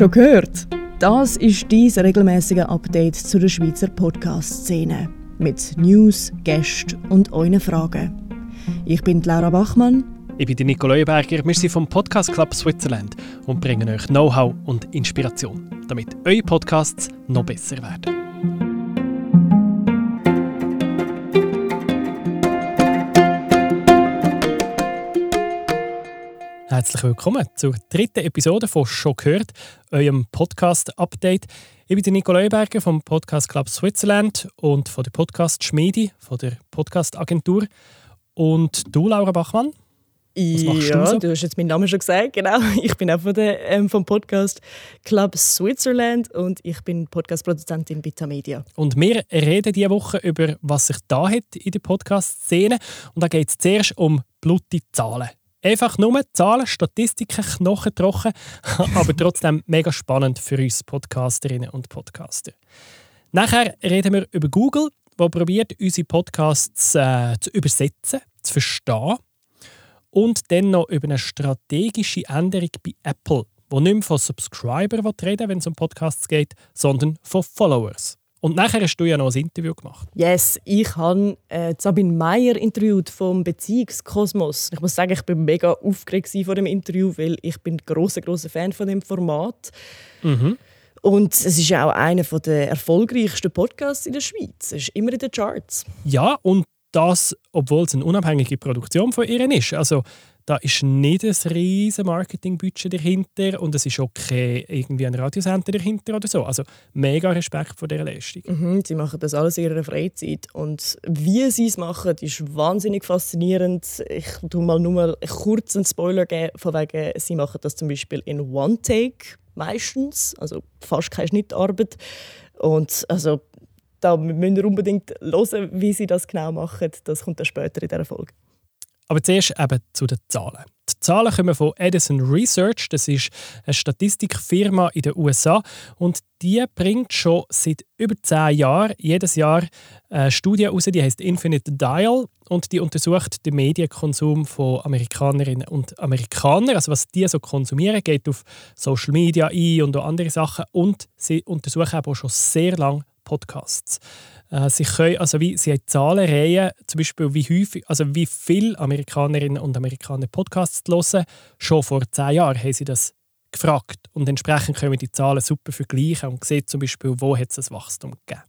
Schon gehört? Das ist dies regelmäßige Update zu der Schweizer Podcast-Szene. Mit News, Gästen und euren Fragen. Ich bin Laura Bachmann. Ich bin Nico Leuenberger. Wir sind vom Podcast Club Switzerland und bringen euch Know-how und Inspiration, damit eure Podcasts noch besser werden. Herzlich willkommen zur dritten Episode von «Schon gehört», eurem Podcast-Update. Ich bin Nico Leuberger vom Podcast Club Switzerland und von der Podcast Schmiedi, von der Podcast-Agentur. Und du, Laura Bachmann? Was machst ja, du, so? du hast jetzt meinen Namen schon gesagt, genau. Ich bin auch von der, ähm, vom Podcast Club Switzerland und ich bin Podcast-Produzentin bei Media. Und wir reden diese Woche über, was sich da hat in der Podcast-Szene. Und da geht es zuerst um blutige Zahlen. Einfach nur Zahlen, Statistiken, Knochen trocken, aber trotzdem mega spannend für uns Podcasterinnen und Podcaster. Nachher reden wir über Google, wo probiert unsere Podcasts äh, zu übersetzen, zu verstehen. Und dann noch über eine strategische Änderung bei Apple, wo nicht mehr von Subscriber reden wenn es um Podcasts geht, sondern von Followers. Und nachher hast du ja noch ein Interview gemacht. Yes, ich habe äh, Sabine Meyer interviewt vom Beziehungskosmos. Ich muss sagen, ich bin mega aufgeregt vor dem Interview, weil ich bin großer großer Fan von dem Format. Mhm. Und es ist auch einer der erfolgreichsten Podcasts in der Schweiz. Es ist immer in den Charts. Ja, und das, obwohl es eine unabhängige Produktion von ihr ist. Also da ist nicht ein riesiges Marketingbudget dahinter und es ist kein irgendwie ein Radiosender dahinter oder so. Also mega Respekt vor dieser Leistung. Mhm, sie machen das alles in ihrer Freizeit und wie sie es machen, ist wahnsinnig faszinierend. Ich tue mal nur mal kurz einen Spoiler geben, von wegen, sie machen das zum Beispiel in One Take meistens, also fast keine Schnittarbeit. Und also da müsst ihr unbedingt hören, wie sie das genau machen. Das kommt dann später in dieser Folge. Aber zuerst eben zu den Zahlen. Die Zahlen kommen von Edison Research, das ist eine Statistikfirma in den USA und die bringt schon seit über zehn Jahren jedes Jahr eine Studie raus, die heißt Infinite Dial. Und die untersucht den Medienkonsum von Amerikanerinnen und Amerikanern, also was die so konsumieren, geht auf Social Media ein und andere Sachen. Und sie untersuchen auch schon sehr lange Podcasts. Äh, sie, können, also wie, sie haben Zahlenreihen, zum Beispiel wie häufig, also wie viele Amerikanerinnen und Amerikaner Podcasts hören. Schon vor zehn Jahren haben sie das gefragt. Und entsprechend können wir die Zahlen super vergleichen und sehen zum Beispiel, wo es ein Wachstum gegeben.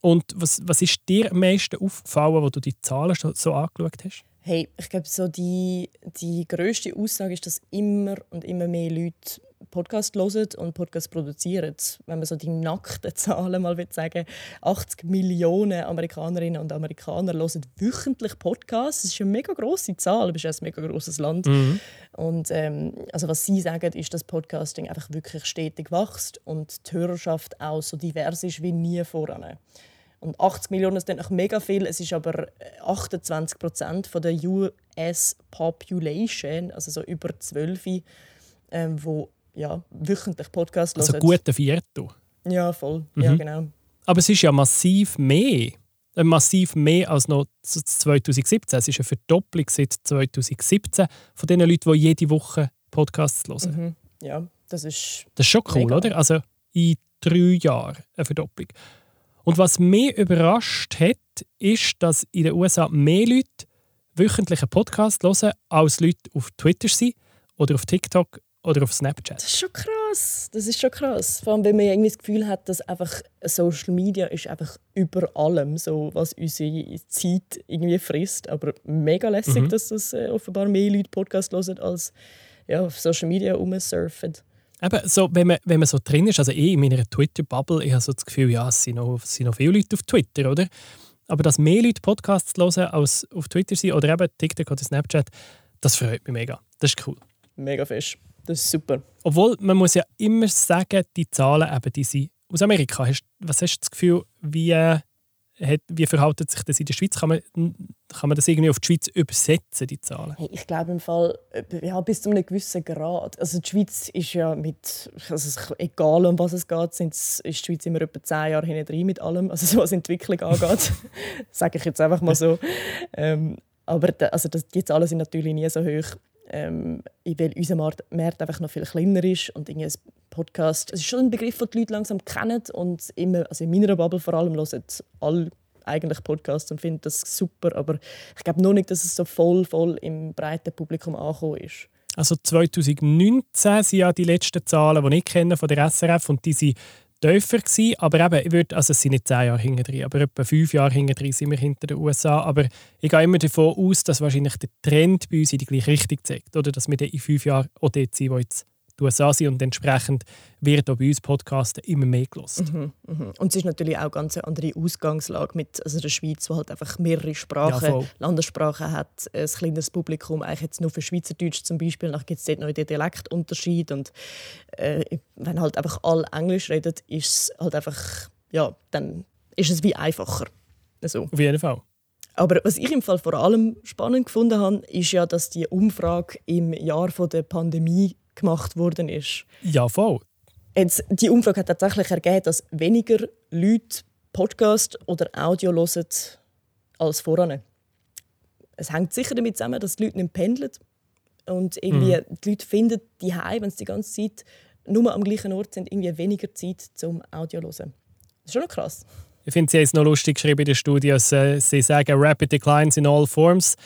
Und was, was ist dir am meisten aufgefallen, wo du die Zahlen so angeschaut hast? Hey, ich glaube, so die, die grösste Aussage ist, dass immer und immer mehr Leute Podcast hören und Podcast produzieren. Wenn man so die nackten Zahlen mal sagen 80 Millionen Amerikanerinnen und Amerikaner hören wöchentlich Podcasts. Das ist eine mega grosse Zahl, aber es ist ein mega grosses Land. Mhm. Und ähm, also was sie sagen, ist, dass Podcasting einfach wirklich stetig wächst und die Hörerschaft auch so divers ist wie nie voran. Und 80 Millionen ist noch mega viel. Es ist aber 28 Prozent von der US Population, also so über 12, ähm, wo ja, wöchentlich Podcast hören. Also gute Viertel. Ja, voll. Mhm. Ja, genau. Aber es ist ja massiv mehr. Äh, massiv mehr als noch 2017. Es ist eine Verdopplung seit 2017 von den Leuten, die jede Woche Podcasts hören. Mhm. Ja, das ist. Das ist schon cool, mega. oder? Also in drei Jahren eine Verdopplung. Und was mich überrascht hat, ist, dass in den USA mehr Leute wöchentlich einen Podcast hören, als Leute auf Twitter sind oder auf TikTok oder auf Snapchat. Das ist schon krass. Das ist schon krass. Vor allem, wenn man irgendwie das Gefühl hat, dass einfach Social Media ist einfach über allem, so was unsere Zeit irgendwie frisst. Aber mega lässig, mhm. dass das äh, offenbar mehr Leute Podcast hören als ja, auf Social Media rumsurfen. Eben, so, wenn, man, wenn man so drin ist, also ich in meiner Twitter-Bubble, ich habe so das Gefühl, ja, es sind, noch, es sind noch viele Leute auf Twitter, oder? Aber dass mehr Leute Podcasts hören als auf Twitter sind oder eben TikTok oder Snapchat, das freut mich mega. Das ist cool. Mega fest. Das ist super. Obwohl, man muss ja immer sagen, die Zahlen eben, die sind aus Amerika. Hast, was hast du das Gefühl, wie, äh, wie verhält sich das in der Schweiz? Kann man, kann man das irgendwie auf die Schweiz übersetzen, die Zahlen? Hey, ich glaube im Fall äh, ja, bis zu einem gewissen Grad. Also die Schweiz ist ja mit, also egal um was es geht, sind, ist die Schweiz immer etwa zehn Jahre hinten mit allem, also was Entwicklung angeht. sage ich jetzt einfach mal so. Ähm, aber also das, die Zahlen sind natürlich nie so hoch ähm, weil unser Markt einfach noch viel kleiner ist und irgendwie Podcast. Es ist schon ein Begriff, den die Leute langsam kennen und immer, also in meiner Bubble vor allem hören alle eigentlich Podcasts und finden das super, aber ich glaube noch nicht, dass es so voll, voll im breiten Publikum angekommen ist. Also 2019 sind ja die letzten Zahlen, die ich kenne von der SRF und die sind tiefer gewesen, aber eben, ich würde, also es sind nicht zehn Jahre hinter aber etwa fünf Jahre hinter sind wir hinter den USA, aber ich gehe immer davon aus, dass wahrscheinlich der Trend bei uns in die gleiche Richtung zeigt, oder? Dass wir in fünf Jahren auch dort sind, wo jetzt die USA sind und entsprechend wird auch bei uns Podcasten immer mehr gelost. Mhm, mhm. Und es ist natürlich auch ganz eine andere Ausgangslage mit also der Schweiz, wo halt einfach mehrere Sprachen, ja, Landessprachen hat, ein kleines Publikum, eigentlich jetzt nur für Schweizerdeutsch zum Beispiel, dann gibt es dort noch den Dialektunterschied und äh, wenn halt einfach alle Englisch reden, ist es halt einfach, ja, dann ist es wie einfacher. Also. Auf jeden Fall. Aber was ich im Fall vor allem spannend gefunden habe, ist ja, dass die Umfrage im Jahr der Pandemie gemacht worden ist. Ja, voll. Jetzt, die Umfrage hat tatsächlich ergeben, dass weniger Leute Podcast oder Audio hören als voran. Es hängt sicher damit zusammen, dass die Leute nicht pendeln und irgendwie mhm. die Leute finden, die wenn sie die ganze Zeit nur am gleichen Ort sind, irgendwie weniger Zeit zum Audio hören. Das ist schon noch krass. Ich finde, sie haben es noch lustig geschrieben in der Studie, dass äh, sie sagen, rapid declines in all forms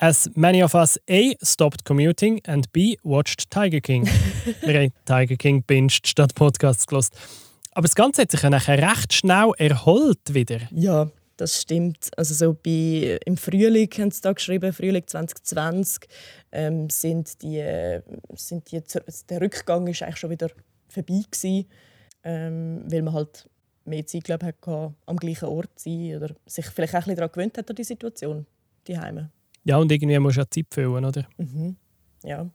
as many of us A. stopped commuting and B. watched Tiger King. Wir haben Tiger King binged statt Podcasts gelost. Aber das Ganze hat sich ja nachher recht schnell erholt wieder. Ja, das stimmt. Also so bei, im Frühling haben sie da geschrieben, Frühling 2020, ähm, sind die, sind die, der Rückgang ist eigentlich schon wieder vorbei gewesen, ähm, weil man halt mehr Zeit glaub, hatte, am gleichen Ort zu sein oder sich vielleicht auch ein bisschen daran gewöhnt hat an die Situation, die Heime. Ja, und irgendwie musst du auch Zeit füllen, oder? Mhm. Ja.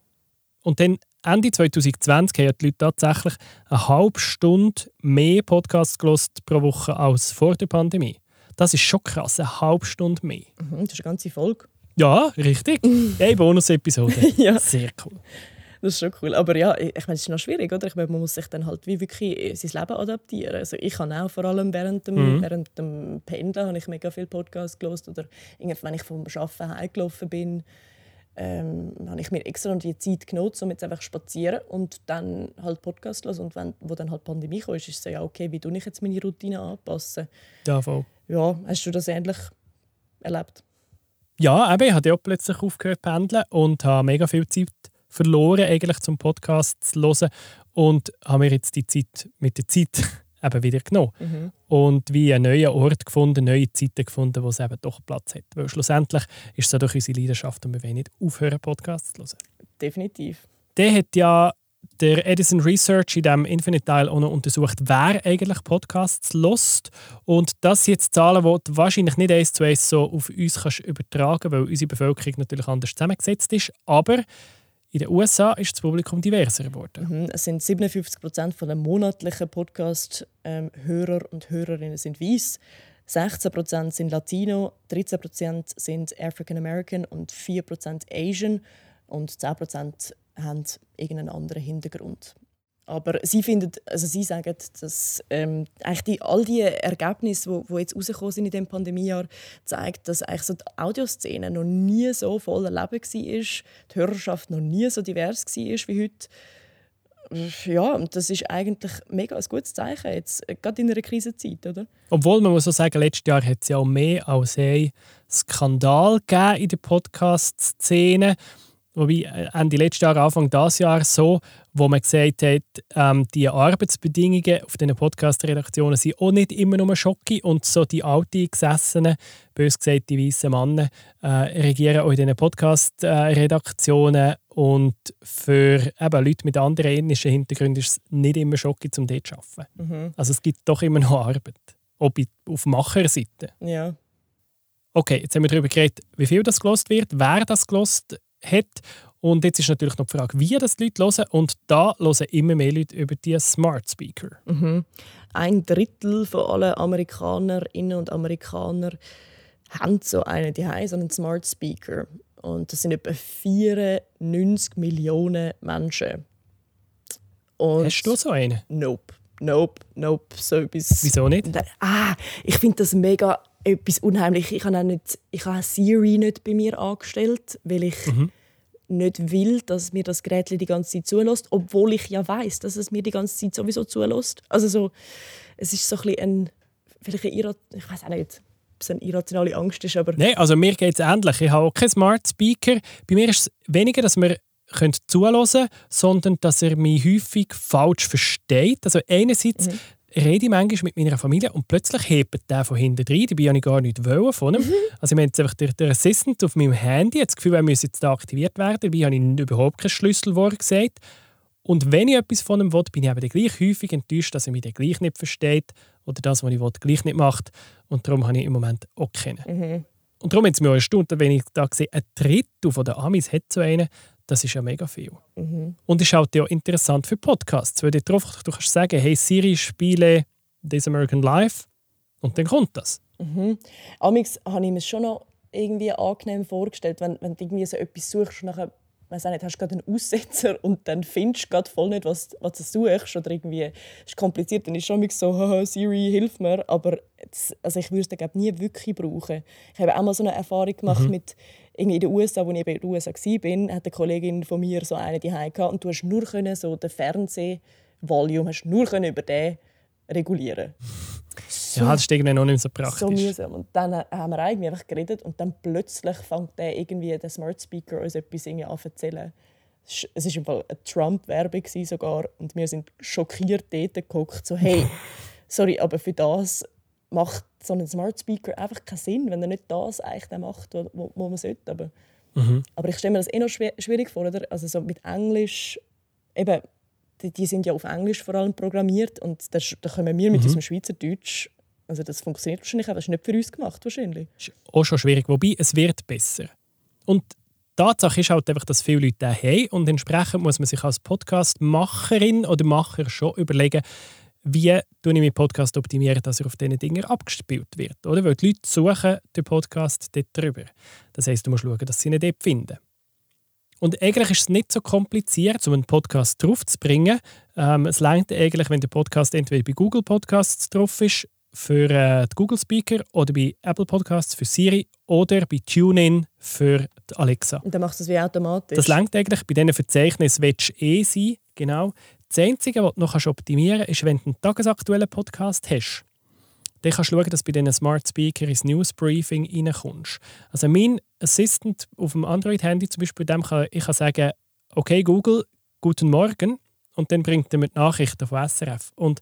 Und dann Ende 2020 haben die Leute tatsächlich eine halbe Stunde mehr Podcasts gelost pro Woche als vor der Pandemie. Das ist schon krass, eine halbe Stunde mehr. Mhm, das ist eine ganze Folge. Ja, richtig. Eine Bonus-Episode. ja. Sehr cool. Das ist schon cool. Aber ja, ich meine, es ist noch schwierig, oder? Ich meine, man muss sich dann halt wie wirklich sein Leben adaptieren. Also ich habe auch vor allem während dem, mhm. während dem Pendeln habe ich mega viel Podcasts gelost oder wenn ich vom Arbeiten heimgelaufen bin, ähm, habe ich mir extra die Zeit genutzt, um jetzt einfach spazieren und dann halt Podcast los und wenn wo dann halt Pandemie kam, ist es so ja okay, wie tue ich jetzt meine Routine anpassen? Ja, voll. Ja, hast du das ähnlich erlebt? Ja, eben, ich habe ja plötzlich aufgehört zu pendeln und habe mega viel Zeit verloren, eigentlich zum Podcast zu hören. Und habe mir jetzt die Zeit mit der Zeit eben wieder genommen. Mhm. Und wie einen neuen Ort gefunden, neue Zeiten gefunden, wo es eben doch Platz hat. Weil schlussendlich ist es ja doch unsere Leidenschaft und wir wollen nicht aufhören, Podcasts zu hören. Definitiv. Der hat ja der Edison Research in diesem Infinite-Teil auch noch untersucht, wer eigentlich Podcasts lost. Und das sind jetzt Zahlen, die du wahrscheinlich nicht eins zu eins so auf uns kannst übertragen kannst, weil unsere Bevölkerung natürlich anders zusammengesetzt ist. Aber in den USA ist das Publikum diverser geworden. Mhm, es sind 57 Prozent der monatlichen Podcast-Hörer und Hörerinnen sind weiß. 16 Prozent sind Latino, 13 Prozent sind African American und 4 Prozent Asian und 10 Prozent haben irgendeinen anderen Hintergrund. Aber sie finden, also sie sagen, dass ähm, eigentlich die, all die Ergebnisse, die jetzt rausgekommen sind in dem Pandemiejahr, zeigen, dass eigentlich so die Audioszene noch nie so voller Leben war, die Hörerschaft noch nie so divers war wie heute. Ja, das ist eigentlich mega ein gutes Zeichen, jetzt, gerade in einer Krisenzeit, oder? Obwohl, man muss so sagen, letztes Jahr hat es ja auch mehr als ein Skandal in der Podcast-Szene wobei äh, Ende letzten Jahr, Anfang dieses Jahr so, wo man gesagt hat, ähm, die Arbeitsbedingungen auf den Podcast-Redaktionen sind auch nicht immer nur Schocke und so die alten Gesessenen, bös gesagt die weißen Männer, äh, regieren auch in diesen Podcast-Redaktionen und für eben Leute mit anderen ethnischen Hintergründen ist es nicht immer Schocke, um dort zu arbeiten. Mhm. Also es gibt doch immer noch Arbeit, auch auf Macherseite. Ja. Okay, jetzt haben wir darüber geredet, wie viel das gelost wird, wer das gelost hat. Und jetzt ist natürlich noch die Frage, wie das die Leute hören. Und da hören immer mehr Leute über die Smart Speaker. Mhm. Ein Drittel von allen Amerikanerinnen und Amerikaner haben so einen, die so einen Smart Speaker. Und das sind etwa 94 Millionen Menschen. Und Hast du so einen? Nope. Nope, nope. So etwas. Wieso nicht? Ah, ich finde das mega etwas unheimlich. Ich habe, nicht, ich habe Siri nicht bei mir angestellt, weil ich mhm. Nicht will, dass mir das Gerät die ganze Zeit zulässt, obwohl ich ja weiß, dass es mir die ganze Zeit sowieso zulässt. Also so, es ist so ein, ein vielleicht ein Irrat ich weiß auch nicht, ob es eine irrationale Angst ist, aber... Nein, also mir geht es ähnlich. Ich habe auch keinen Smart Speaker. Bei mir ist es weniger, dass wir könnt zuhören, sondern dass er mich häufig falsch versteht. Also einerseits mhm. Rede ich manchmal mit meiner Familie und plötzlich hebt der von hinten rein. Dabei habe ich gar nicht wollen von ihm. Mhm. Also ich meine jetzt einfach der, der Assistant auf meinem Handy das Gefühl, er müsse jetzt da aktiviert werden. Dabei habe ich überhaupt kein Schlüsselwort gesagt. Und wenn ich etwas von ihm will, bin ich eben gleich häufig enttäuscht, dass er mich dann gleich nicht versteht oder das, was ich will, gleich nicht macht. Und darum habe ich im Moment auch keinen. Mhm. Und darum hat es mich auch erstaunt, wenn ich da sehe, ein Drittel der Amis hat so einen. Das ist ja mega viel. Mhm. Und ist halt auch interessant für Podcasts, weil du, drauf, du kannst sagen, hey Siri, spiele This American Life und dann kommt das. Mhm. Amix habe ich mir schon noch irgendwie angenehm vorgestellt, wenn, wenn du irgendwie so etwas suchst und nachher weiß nicht, hast gerade einen Aussetzer und dann findest du gerade voll nicht, was, was du suchst oder irgendwie ist kompliziert, dann ist schon so, Siri, hilf mir, aber das, also ich würde es dann nie wirklich brauchen. Ich habe auch mal so eine Erfahrung gemacht mhm. mit in den USA, wo ich in den USA war, hat eine Kollegin von mir so eine die und du hast nur können, so den Fernsehvolume hast nur können über den regulieren. So, ja, das ist irgendwie noch nicht so praktisch. So mühsam. Und dann haben wir eigentlich einfach geredet und dann plötzlich fängt der irgendwie der Smart Speaker uns etwas irgendwie an zu erzählen. Es war im Fall eine Trump-Werbung sogar und wir sind schockiert dort geguckt, so hey, sorry, aber für das macht so ein Smart Speaker einfach keinen Sinn, wenn er nicht das eigentlich macht, was man sollte. Aber, mhm. aber ich stelle mir das eh noch schwierig vor, oder? Also so mit Englisch, eben, die, die, sind ja auf Englisch vor allem programmiert und da, da kommen wir mit mhm. unserem Schweizerdeutsch, also das funktioniert wahrscheinlich auch, das ist nicht für uns gemacht wahrscheinlich. Das ist auch schon schwierig, wobei es wird besser. Und die Tatsache ist halt einfach, dass viele Leute den haben und entsprechend muss man sich als Podcastmacherin oder Macher schon überlegen, wie tue ich meinen Podcast optimieren, dass er auf diesen Dingen abgespielt wird. Oder? Weil die Leute suchen den Podcast dort drüber. Das heisst, du musst schauen, dass sie ihn dort finden. Und eigentlich ist es nicht so kompliziert, um einen Podcast draufzubringen. Ähm, es reicht eigentlich, wenn der Podcast entweder bei Google Podcasts drauf ist, für äh, die Google Speaker oder bei Apple Podcasts für Siri oder bei TuneIn für Alexa. Und dann machst du das wie automatisch? Das reicht eigentlich. Bei diesen Verzeichnissen willst du eh sein. Genau. Das Einzige, was du noch optimieren kannst, ist, wenn du einen tagesaktuellen Podcast hast. Dann kannst du schauen, dass du bei diesen Smart Speaker ins Newsbriefing reinkommst. Also mein Assistant auf dem Android-Handy zum Beispiel, dem kann ich kann sagen, okay Google, guten Morgen und dann bringt er mir die Nachrichten von SRF. Und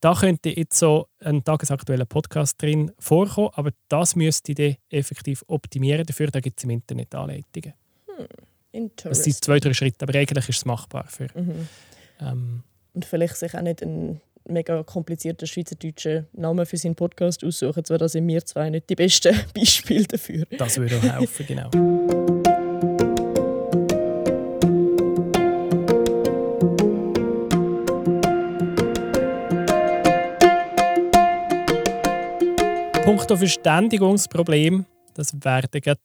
da könnte jetzt so ein tagesaktueller Podcast drin vorkommen, aber das müsste ich dann effektiv optimieren. Dafür gibt es im Internet Anleitungen. Hm, das sind zwei, drei Schritte, aber eigentlich ist es machbar. Für, mhm. Ähm, Und vielleicht sich auch nicht einen mega komplizierten schweizerdeutschen Namen für seinen Podcast aussuchen. Zwar da sind wir zwei nicht die besten Beispiele dafür. Das würde auch helfen, genau. Punkto Verständigungsproblem, das wäre gerade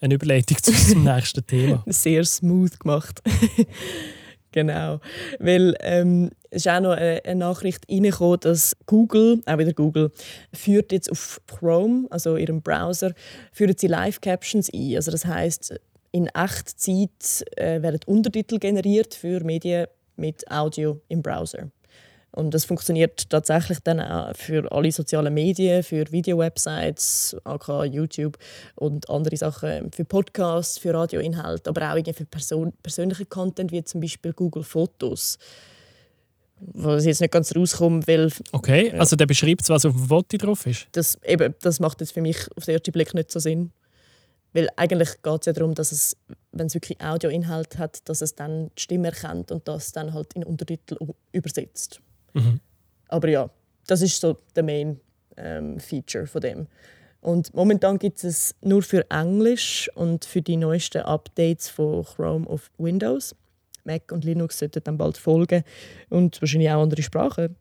eine Überleitung zu unserem nächsten Thema. Sehr smooth gemacht. genau. Weil ähm, es ist auch noch eine, eine Nachricht reingekommen, dass Google, auch wieder Google, führt jetzt auf Chrome, also ihrem Browser, führen sie Live-Captions ein. Also das heißt, in Echtzeit äh, werden Untertitel generiert für Medien mit Audio im Browser. Und das funktioniert tatsächlich dann auch für alle sozialen Medien, für Video-Websites, AK YouTube und andere Sachen, für Podcasts, für Radioinhalte, aber auch für Person persönlichen Content, wie zum Beispiel Google Fotos. Was jetzt nicht ganz rauskommt, weil... Okay, also der beschreibt, was auf dem Foto drauf ist? Das, eben, das macht jetzt für mich auf den ersten Blick nicht so Sinn. Weil eigentlich geht es ja darum, dass es, wenn es wirklich Audioinhalt hat, dass es dann die Stimme erkennt und das dann halt in Untertitel übersetzt. Mhm. Aber ja, das ist so der Main ähm, Feature von dem. Und momentan gibt es nur für Englisch und für die neuesten Updates von Chrome auf Windows. Mac und Linux sollten dann bald folgen und wahrscheinlich auch andere Sprachen.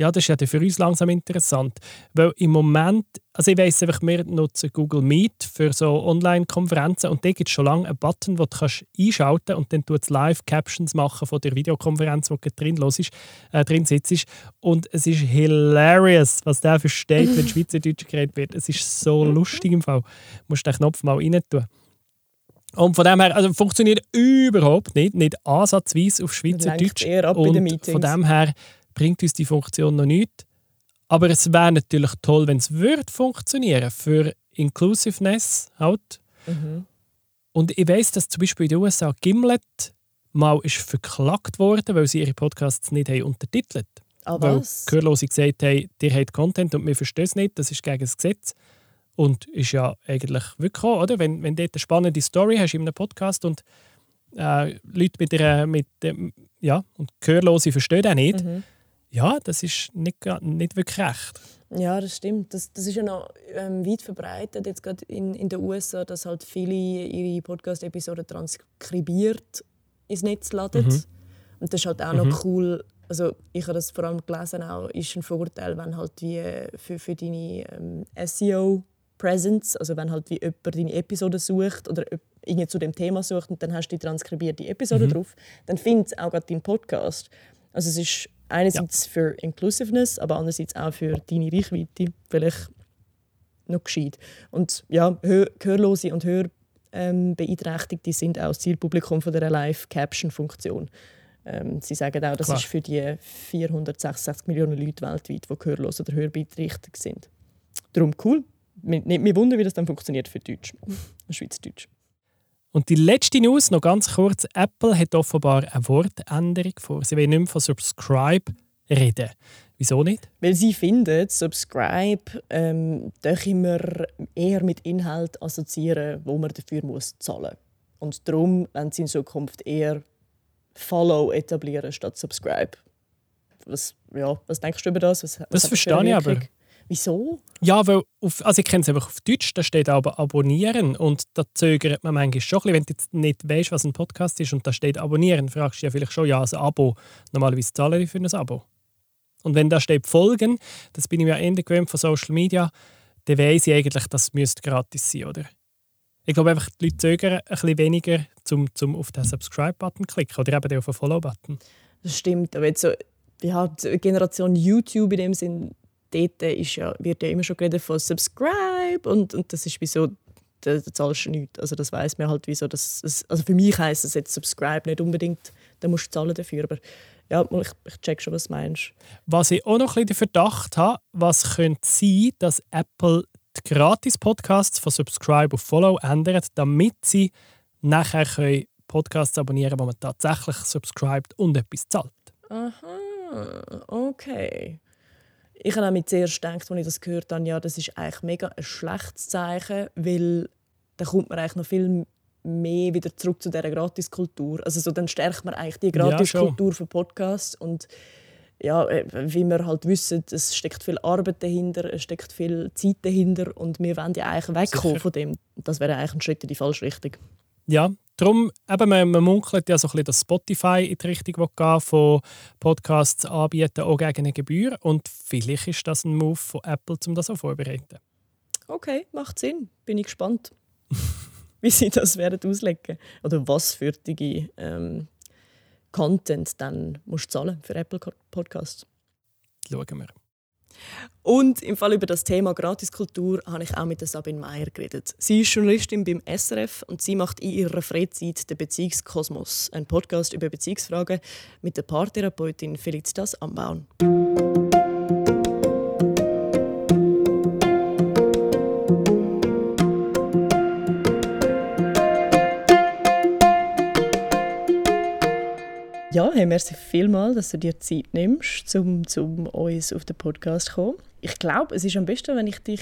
Ja, das ist ja für uns langsam interessant. Weil im Moment, also ich weiss einfach, wir nutzen Google Meet für so Online-Konferenzen und da gibt es schon lange einen Button, den du kannst einschalten kannst und dann tut es Live-Captions machen von der Videokonferenz, wo du drin, los ist, äh, drin sitzt. Und es ist hilarious, was der versteht, wenn Schweizerdeutsch geredet wird. Es ist so lustig im Fall. Du musst den Knopf mal rein tun. Und von dem her, also funktioniert überhaupt nicht, nicht ansatzweise auf Schweizerdeutsch. Eher ab und in den Meetings. von dem her bringt uns die Funktion noch nichts. Aber es wäre natürlich toll, wenn es würde funktionieren für Inclusiveness halt. Mhm. Und ich weiß, dass zum Beispiel in den USA Gimlet mal ist verklagt worden, weil sie ihre Podcasts nicht haben untertitelt Ah, Weil was? Gehörlose gesagt haben, ihr habt Content und wir verstehen es nicht, das ist gegen das Gesetz. Und ist ja eigentlich wirklich auch, oder? Wenn, wenn du dort eine spannende Story hast in einem Podcast und äh, Leute mit der, mit dem, ja, und Gehörlose verstehen auch nicht, Mhm. Ja, das ist nicht, nicht wirklich recht. Ja, das stimmt. Das, das ist ja noch ähm, weit verbreitet, jetzt gerade in, in den USA, dass halt viele ihre Podcast-Episoden transkribiert ins Netz laden. Mhm. Und das ist halt auch Mhm. noch cool. Also ich habe das vor allem gelesen, auch, ist ein Vorteil, wenn halt wie für, für deine ähm, SEO-Presence, also wenn halt wie jemand deine Episode sucht oder irgendwie zu dem Thema sucht und dann hast du die transkribierte Episode Mhm. drauf, dann findet auch gerade deinen Podcast. Also es ist einerseits für Inclusiveness, aber andererseits auch für deine Reichweite vielleicht noch gescheit. Und ja, Hör Gehörlose und Hörbeeinträchtigte sind auch das Zielpublikum von der Live-Caption-Funktion. Ähm, sie sagen auch, das Klar. ist für die 466 Millionen Leute weltweit, die gehörlos oder hörbeeinträchtigt sind. Darum cool. Nicht mich wundern, wie das dann funktioniert für Deutsch. Schweizerdeutsch. Und die letzte News, noch ganz kurz. Apple hat offenbar eine Wortänderung vor. Sie wollen nicht mehr von Subscribe reden. Wieso nicht? Weil sie finden, Subscribe ähm, wir eher mit Inhalt assoziieren, wo man dafür muss zahlen muss. Und darum wollen sie in Zukunft eher Follow etablieren statt Subscribe. Was, ja, was denkst du über das? Was, Das verstehe ich aber. Wieso? Ja, weil auf, also ich kenne es einfach auf Deutsch, da steht aber abonnieren und da zögert man manchmal schon ein bisschen, wenn du jetzt nicht weißt, was ein Podcast ist und da steht abonnieren, fragst du ja vielleicht schon, ja, ein Abo, normalerweise zahle ich für ein Abo. Und wenn da steht folgen, das bin ich mir ja ähnlich gewöhnt von Social Media, dann weiss ich eigentlich, das müsste gratis sein, oder? Ich glaube einfach, die Leute zögern ein bisschen weniger, zum, zum auf den Subscribe-Button zu klicken oder eben auf den Follow-Button. Das stimmt. Aber jetzt so, ja, die Generation YouTube in dem Sinn, dort ist ja, wird ja immer schon geredet von Subscribe und, und das ist wieso, da, da zahlst du nichts. Also das weiß man halt, wieso das, also für mich heisst es jetzt Subscribe nicht unbedingt, da musst du zahlen dafür, aber ja, ich, ich check schon, was du meinst. Was ich auch noch ein bisschen den Verdacht habe, was könnte sein, dass Apple die Gratis-Podcasts von Subscribe auf Follow ändert, damit sie nachher können Podcasts abonnieren können, wo man tatsächlich subscribt und etwas zahlt. Aha, okay. Ich habe nämlich zuerst gedacht, als ich das gehört habe, ja, das ist eigentlich mega ein schlechtes Zeichen, weil dann kommt man eigentlich noch viel mehr wieder zurück zu dieser Gratiskultur. Also so, dann stärkt man eigentlich die Ja. Gratiskultur für Podcasts und ja, äh, wie wir halt wissen, es steckt viel Arbeit dahinter, es steckt viel Zeit dahinter und wir wollen ja eigentlich wegkommen Sicher. von dem. Das wäre eigentlich ein Schritt in die falsche Richtung. Ja, darum, eben, man, man munkelt ja so ein bisschen, dass Spotify in die Richtung gehen von Podcasts anbieten, auch gegen eine Gebühr. Und vielleicht ist das ein Move von Apple, um das auch vorzubereiten. Okay, macht Sinn. Bin ich gespannt, wie sie das werden auslegen oder was für die ähm, Content dann musst du zahlen für Apple Podcasts. Schauen wir. Und im Fall über das Thema Gratiskultur habe ich auch mit Sabine Meyer geredet. Sie ist Journalistin beim SRF und sie macht in ihrer Freizeit den Beziehungskosmos, einen Podcast über Beziehungsfragen mit der Paartherapeutin Felicitas Ambauen. Hey, merci vielmals, dass du dir Zeit nimmst, um, um uns auf den Podcast zu kommen. Ich glaube, es ist am besten, wenn ich dich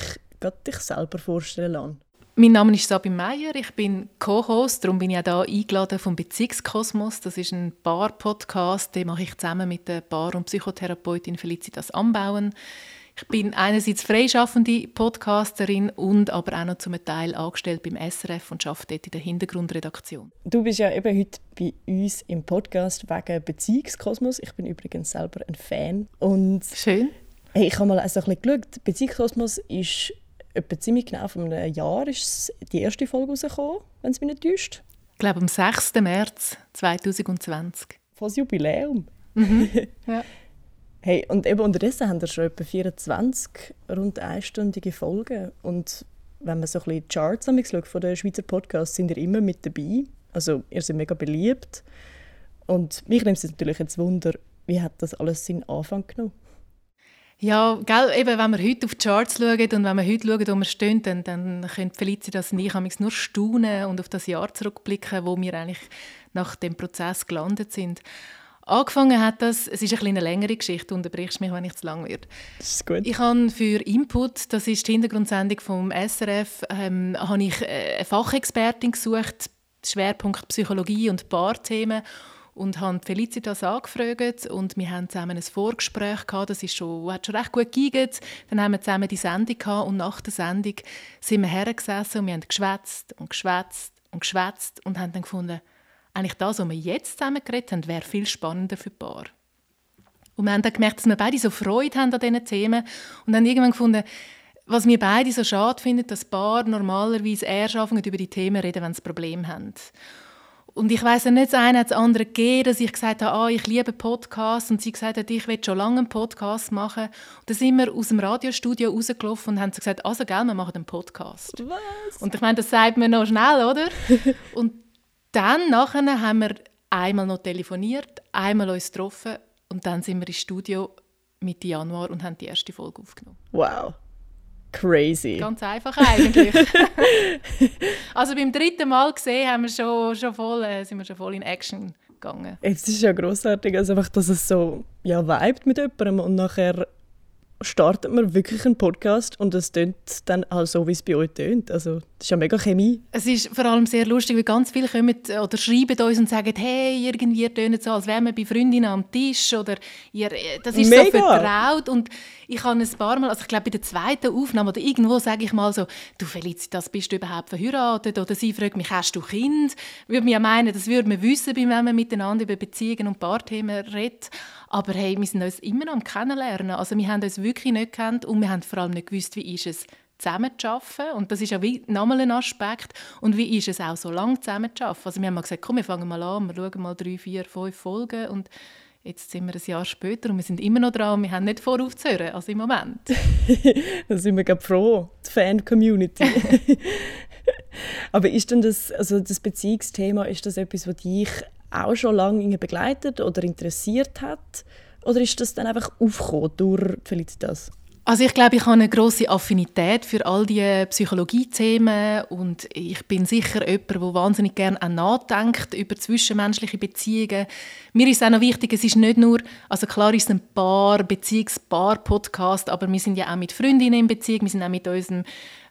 dich selber vorstellen lasse. Mein Name ist Sabine Meyer, ich bin Co-Host, darum bin ich auch hier eingeladen vom Beziehungskosmos. Das ist ein Paar-Podcast, den mache ich zusammen mit der Paar- und Psychotherapeutin Felicitas Anbauen. Ich bin einerseits freischaffende Podcasterin und aber auch noch zum Teil angestellt beim SRF und arbeite dort in der Hintergrundredaktion. Du bist ja eben heute bei uns im Podcast wegen Beziehungskosmos. Ich bin übrigens selber ein Fan. Und Schön. hey, ich habe mal also ein bisschen geschaut. Beziehungskosmos ist etwa ziemlich genau vor einem Jahr ist die erste Folge rausgekommen, wenn es mich nicht täuscht. Ich glaube, am 6. März 2020. Volles Jubiläum. Ja. Hey, und eben unterdessen haben wir schon etwa 24 rund einstündige Folgen. Und wenn man so ein bisschen die Charts schaut von den Schweizer Podcasts, sind ihr immer mit dabei. Also ihr seid mega beliebt. Und mich nimmt es natürlich jetzt Wunder, wie hat das alles seinen Anfang genommen? Ja, gell, eben, wenn wir heute auf die Charts schauen und wenn wir heute schauen, wo wir stehen, dann, dann können Felicitas und ich nur staunen und auf das Jahr zurückblicken, wo wir eigentlich nach dem Prozess gelandet sind. Angefangen hat das, es ist eine längere Geschichte, unterbrichst mich, wenn ich zu lang werde. Das ist gut. Ich habe für Input, das ist die Hintergrundsendung vom SRF, ähm, habe ich äh, eine Fachexpertin gesucht, Schwerpunkt Psychologie und Paarthemen und haben Felicitas angefragt und wir haben zusammen ein Vorgespräch gehabt, das ist schon, hat schon recht gut gegangen. Dann haben wir zusammen die Sendung gehabt und nach der Sendung sind wir hergesessen und wir haben geschwätzt und geschwätzt und geschwätzt und haben dann gefunden, eigentlich das, was wir jetzt zusammen geredet haben, wäre viel spannender für die Paar. Und wir haben dann gemerkt, dass wir beide so Freude haben an diesen Themen und dann irgendwann gefunden, was wir beide so schade finden, dass Paar normalerweise erst anfangen, über die Themen reden, wenn sie Probleme haben. Und ich weiß ja nicht, das eine hat das andere gegeben, dass ich gesagt habe, ah, ich liebe Podcasts und sie gesagt hat, ich will schon lange einen Podcast machen. Und dann sind wir aus dem Radiostudio rausgelaufen und haben gesagt, also gell, wir machen einen Podcast. Was? Und ich meine, das sagt man noch schnell, oder? und dann nachher haben wir einmal noch telefoniert, einmal uns getroffen und dann sind wir ins Studio Mitte Januar und haben die erste Folge aufgenommen. Wow. Crazy. Ganz einfach eigentlich. also beim dritten Mal gesehen haben wir schon, schon voll, äh, sind wir schon voll in Action gegangen. Es ist ja großartig, also einfach, dass es so ja vibet mit jemandem und nachher startet man wirklich einen Podcast und es tönt dann auch so, wie es bei euch tönt. Also das ist ja mega Chemie. Es ist vor allem sehr lustig, weil ganz viele kommen oder schreiben uns und sagen, hey, irgendwie tönt so, als wären wir bei Freundinnen am Tisch oder ihr, das ist mega. so vertraut und ich habe ein paar Mal, also ich glaube bei der zweiten Aufnahme oder irgendwo sage ich mal so, du Felicitas, bist du überhaupt verheiratet? Oder sie fragt mich, hast du Kind? Würde mir ja meinen, das würde man wissen, wenn man miteinander über Beziehungen und Paarthemen redet. Aber hey, wir sind uns immer noch am Kennenlernen. Also wir haben uns wirklich nicht gekannt und wir haben vor allem nicht gewusst, wie ist es zusammen zu arbeiten. Und das ist ja nochmal ein Aspekt. Und wie ist es auch so lange zusammen zu arbeiten? Also wir haben mal gesagt, komm, wir fangen mal an, wir schauen mal drei, vier, fünf Folgen und Jetzt sind wir ein Jahr später und wir sind immer noch dran und wir haben nicht vor aufzuhören, also im Moment. da sind wir gerade froh, die Fan-Community. Aber ist denn das, also das Beziehungsthema, ist das etwas, was dich auch schon lange begleitet oder interessiert hat? Oder ist das dann einfach aufgekommen durch Felicitas? Also ich glaube, ich habe eine große Affinität für all diese Psychologie-Themen und ich bin sicher jemand, der wahnsinnig gerne auch nachdenkt über zwischenmenschliche Beziehungen. Mir ist auch noch wichtig, es ist nicht nur, also klar ist es ein Paar, Beziehungspaar-Podcast, aber wir sind ja auch mit Freundinnen in Beziehung, wir sind auch mit unserem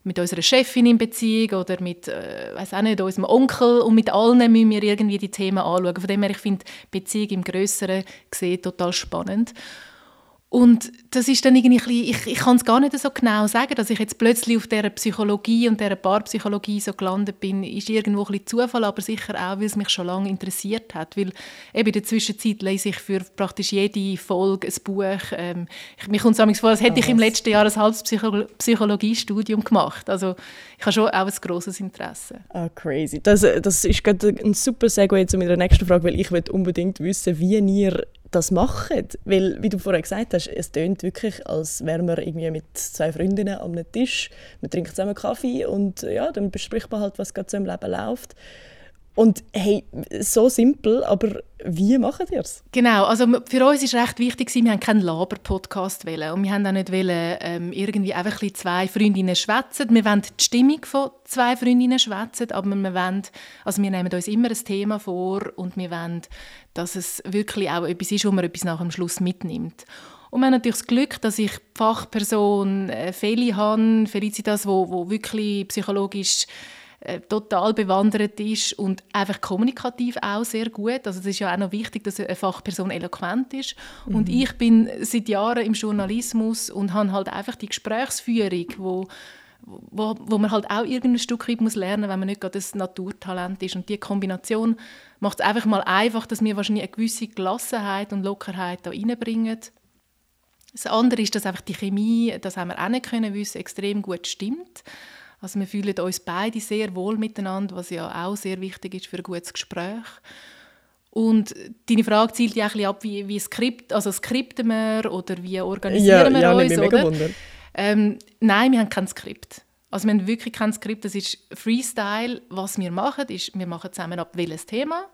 mit unserer Chefin in Beziehung oder mit, äh, auch nicht, unserem Onkel und mit allen müssen wir irgendwie die Themen anschauen. Von dem her, ich finde Beziehung im Größeren gesehen total spannend. Und das ist dann irgendwie, ich, ich kann es gar nicht so genau sagen, dass ich jetzt plötzlich auf dieser Psychologie und dieser Paarpsychologie so gelandet bin, ist irgendwo ein bisschen Zufall, aber sicher auch, weil es mich schon lange interessiert hat, weil eben in der Zwischenzeit lese ich für praktisch jede Folge ein Buch. Ähm, ich, mir kommt es vor, als hätte ich im letzten Jahr ein halbes Psycho Psychologiestudium gemacht. Also ich habe schon auch ein grosses Interesse. Ah, crazy. Das, das ist gerade ein super Segue zu meiner nächsten Frage, weil ich will unbedingt wissen, wie ihr das machen. Weil, wie du vorher gesagt hast, es tönt wirklich, als wären wir irgendwie mit zwei Freundinnen am Tisch. Man trinkt zusammen Kaffee und ja, dann bespricht man halt, was gerade so im Leben läuft. Und hey, so simpel, aber wie machen ihr es? Genau, also für uns ist recht wichtig, wir haben keinen Laber-Podcast und wir haben auch nicht wollen, ähm, irgendwie einfach ein zwei Freundinnen schwätzen. Wir wollen die Stimmung von zwei Freundinnen schwätzen, aber wir wollen, also wir nehmen uns immer ein Thema vor und wir wollen, dass es wirklich auch etwas ist, wo man etwas nach dem Schluss mitnimmt. Und wir haben natürlich das Glück, dass ich Fachperson äh, Feli habe, Felicitas, wo, wo wirklich psychologisch äh, total bewandert ist und einfach kommunikativ auch sehr gut. Also es ist ja auch noch wichtig, dass eine Fachperson eloquent ist. Mhm. Und ich bin seit Jahren im Journalismus und habe halt einfach die Gesprächsführung, wo wo, wo man halt auch irgendein Stück weit muss lernen muss, wenn man nicht gerade ein Naturtalent ist. Und diese Kombination macht es einfach mal einfach, dass wir wahrscheinlich eine gewisse Gelassenheit und Lockerheit da reinbringen. Das andere ist, dass einfach die Chemie, das haben wir auch nicht können wissen, extrem gut stimmt. Also wir fühlen uns beide sehr wohl miteinander, was ja auch sehr wichtig ist für ein gutes Gespräch. Und deine Frage zielt ja ein ab, wie, wie Skript, also skripten wir oder wie organisieren ja, wir ja, uns, oder? Ähm, nein, wir haben kein Skript. Also wir haben wirklich kein Skript, das ist Freestyle. Was wir machen, ist, wir machen zusammen ab welches Thema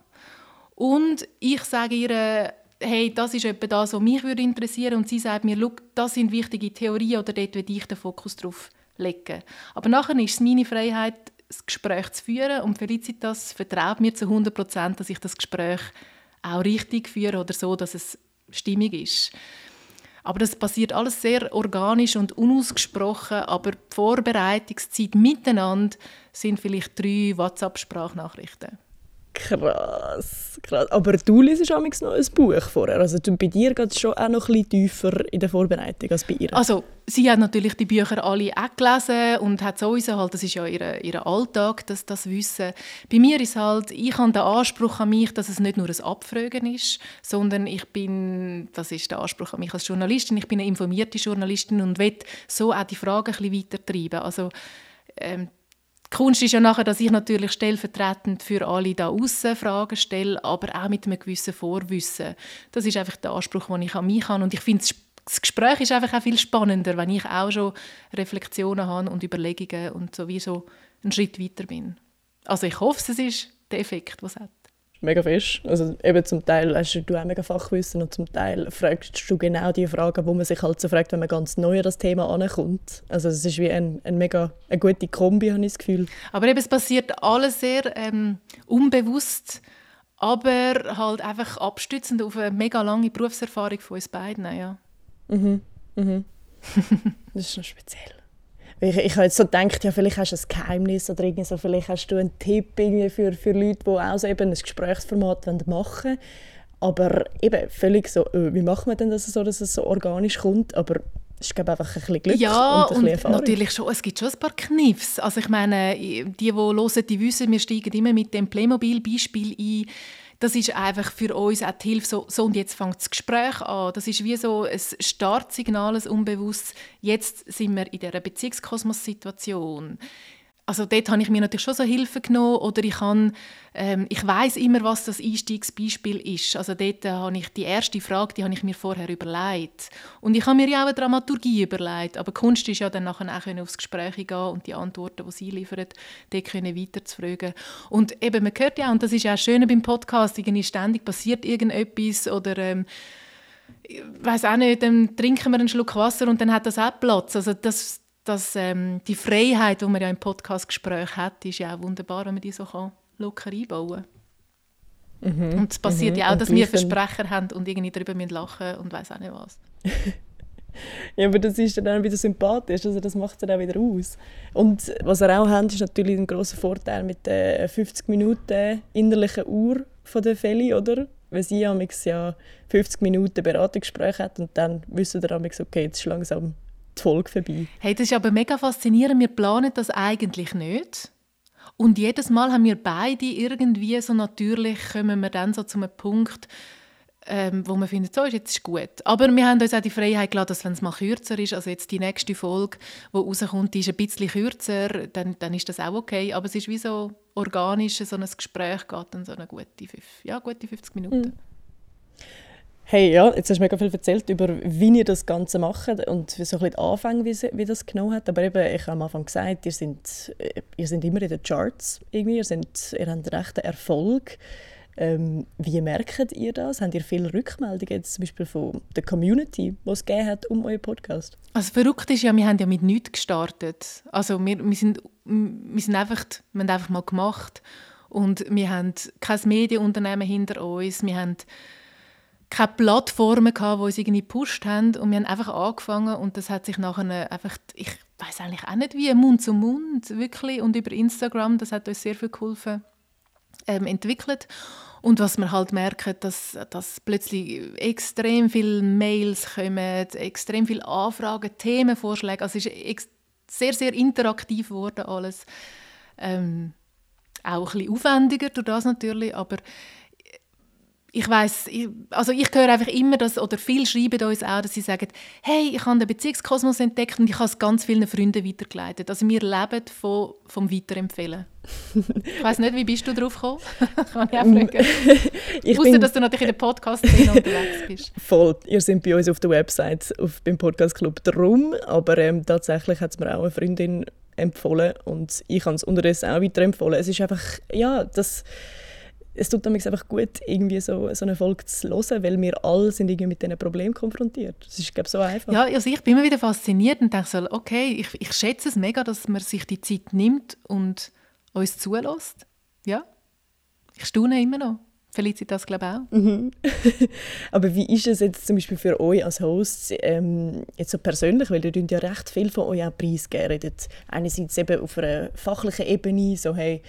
und ich sage ihr, hey, das ist etwa das, was mich würde interessieren und sie sagt mir, das sind wichtige Theorien oder dort will ich den Fokus drauf legen. Aber nachher ist es meine Freiheit, das Gespräch zu führen und Felicitas vertraut mir zu 100 Prozent, dass ich das Gespräch auch richtig führe oder so, dass es stimmig ist. Aber das passiert alles sehr organisch und unausgesprochen, aber die Vorbereitungszeit miteinander sind vielleicht drei WhatsApp-Sprachnachrichten. Krass, krass. Aber du liest auch noch ein Buch vorher. Also bei dir geht es schon auch noch ein tiefer in der Vorbereitung als bei ihr. Also sie hat natürlich die Bücher alle auch gelesen und hat sowieso halt, das ist ja ihr, ihr Alltag, das, das Wissen. Bei mir ist halt, ich habe den Anspruch an mich, dass es nicht nur ein Abfragen ist, sondern ich bin, das ist der Anspruch an mich als Journalistin, ich bin eine informierte Journalistin und will so auch die Fragen ein bisschen weitertreiben. Also ähm, die Kunst ist ja nachher, dass ich natürlich stellvertretend für alle da außen Fragen stelle, aber auch mit einem gewissen Vorwissen. Das ist einfach der Anspruch, den ich an mich habe. Und ich finde, das Gespräch ist einfach auch viel spannender, wenn ich auch schon Reflexionen habe und Überlegungen und sowieso einen Schritt weiter bin. Also ich hoffe, es ist der Effekt, was hat mega fest. Also eben zum Teil hast du auch mega Fachwissen und zum Teil fragst du genau die Fragen, wo man sich halt so fragt, wenn man ganz neu an das Thema ankommt. Also es ist wie ein, ein mega eine gute Kombi, habe ich das Gefühl. Aber eben, es passiert alles sehr ähm, unbewusst, aber halt einfach abstützend auf eine mega lange Berufserfahrung von uns beiden, ja. Mhm, mhm. das ist noch speziell. Ich, ich habe jetzt so gedacht, ja, vielleicht hast du ein Geheimnis oder irgendwie so, vielleicht hast du einen Tipp irgendwie für, für Leute, die auch so eben ein Gesprächsformat machen wollen. Aber eben völlig so, äh, wie macht man denn das so, dass es so organisch kommt? Aber es ist glaube einfach ein bisschen Glück ja, und und natürlich schon, es gibt schon ein paar Kniffs. Also ich meine, die, die hören, die wissen, wir steigen immer mit dem Playmobil-Beispiel ein das ist einfach für uns auch die Hilfe, so, so und jetzt fängt das Gespräch an. Das ist wie so ein Startsignal, ein Unbewusst. Jetzt sind wir in dieser Beziehungskosmos-Situation also dort habe ich mir natürlich schon so Hilfe genommen oder ich, habe, ähm, ich weiß immer, was das Einstiegsbeispiel ist. Also dort äh, habe ich die erste Frage, die habe ich mir vorher überlegt. Und ich habe mir ja auch eine Dramaturgie überlegt, aber Kunst ist ja dann nachher auch aufs Gespräch gehen und die Antworten, die sie liefern, dort können weiterzufragen. Und eben, man hört ja, und das ist ja auch schön beim Podcast, irgendwie ständig passiert irgendetwas oder ähm, ich weiß auch nicht, dann trinken wir einen Schluck Wasser und dann hat das auch Platz. Also das, dass ähm, die Freiheit, die man ja im Podcastgespräch hat, ist ja auch wunderbar, wenn man die so kann, locker einbauen kann. Mhm. Und es passiert mhm. ja auch, dass wir Versprecher haben und irgendwie darüber lachen und weiß auch nicht was. ja, aber das ist dann wieder sympathisch, also das macht es dann auch wieder aus. Und was er auch hat, ist natürlich ein großer Vorteil mit der 50 Minuten innerlichen Uhr von der Feli, oder? Weil sie ja 50 Minuten Beratungsgespräch hat und dann wissen wir okay, jetzt ist langsam die Folge vorbei. Hey, das ist aber mega faszinierend. Wir planen das eigentlich nicht. Und jedes Mal haben wir beide irgendwie so natürlich, kommen wir dann so zu einem Punkt, ähm, wo man findet, so, jetzt ist gut. Aber wir haben uns auch die Freiheit gelassen, dass wenn es mal kürzer ist, also jetzt die nächste Folge, die rauskommt, die ist ein bisschen kürzer, dann, dann ist das auch okay. Aber es ist wie so organisch, so ein Gespräch geht dann so eine gute, ja, gute 50 Minuten. Mhm. Hey, ja, jetzt hast du mega viel erzählt über, wie ihr das Ganze macht und so ein bisschen die Anfänge, wie, wie das genommen hat. Aber eben, ich habe am Anfang gesagt, ihr seid, äh, ihr seid immer in den Charts. Irgendwie. Ihr, seid, ihr habt rechten Erfolg. Ähm, wie merkt ihr das? Habt ihr viele Rückmeldungen jetzt zum Beispiel von der Community, die es gegeben hat um euren Podcast? Also verrückt ist ja, wir haben ja mit nichts gestartet. Also wir, wir, sind, wir, sind einfach, wir haben einfach mal gemacht und wir haben kein Medienunternehmen hinter uns. Wir haben keine Plattformen gehabt, die uns irgendwie gepusht haben und wir haben einfach angefangen und das hat sich nachher einfach, ich weiß eigentlich auch nicht wie, Mund zu Mund wirklich und über Instagram, das hat uns sehr viel geholfen, ähm, entwickelt. Und was wir halt merken, dass, dass plötzlich extrem viele Mails kommen, extrem viele Anfragen, Themenvorschläge, also es ist sehr, sehr interaktiv geworden alles. Ähm, auch ein bisschen aufwendiger durch das natürlich, aber ich weiß, also ich höre einfach immer, dass, oder viele schreiben uns auch, dass sie sagen, hey, ich habe den Beziehungskosmos entdeckt und ich habe es ganz vielen Freunden weitergeleitet. Also wir leben von, vom Weiterempfehlen. ich weiß nicht, wie bist du drauf gekommen? Kann ich auch fragen. ich wusste, dass du natürlich in der podcast unterwegs bist. Voll. Ihr seid bei uns auf der Website, auf, beim Podcast Club drum, aber ähm, tatsächlich hat es mir auch eine Freundin empfohlen und ich habe es unterdessen auch weiterempfohlen. Es ist einfach, ja, das, es tut nämlich einfach gut, irgendwie so, so eine Folge zu hören, weil wir alle sind irgendwie mit diesen Problemen konfrontiert. Das ist, glaube so einfach. Ja, also ich bin immer wieder fasziniert und denke so, okay, ich, ich schätze es mega, dass man sich die Zeit nimmt und uns zulässt. Ja, ich staune immer noch. Felicitas glaube auch. Mhm. Aber wie ist es jetzt zum Beispiel für euch als Hosts ähm, jetzt so persönlich, weil ihr ja recht viel von euch auch preisgeben. Einerseits eben auf einer fachlichen Ebene, so hey,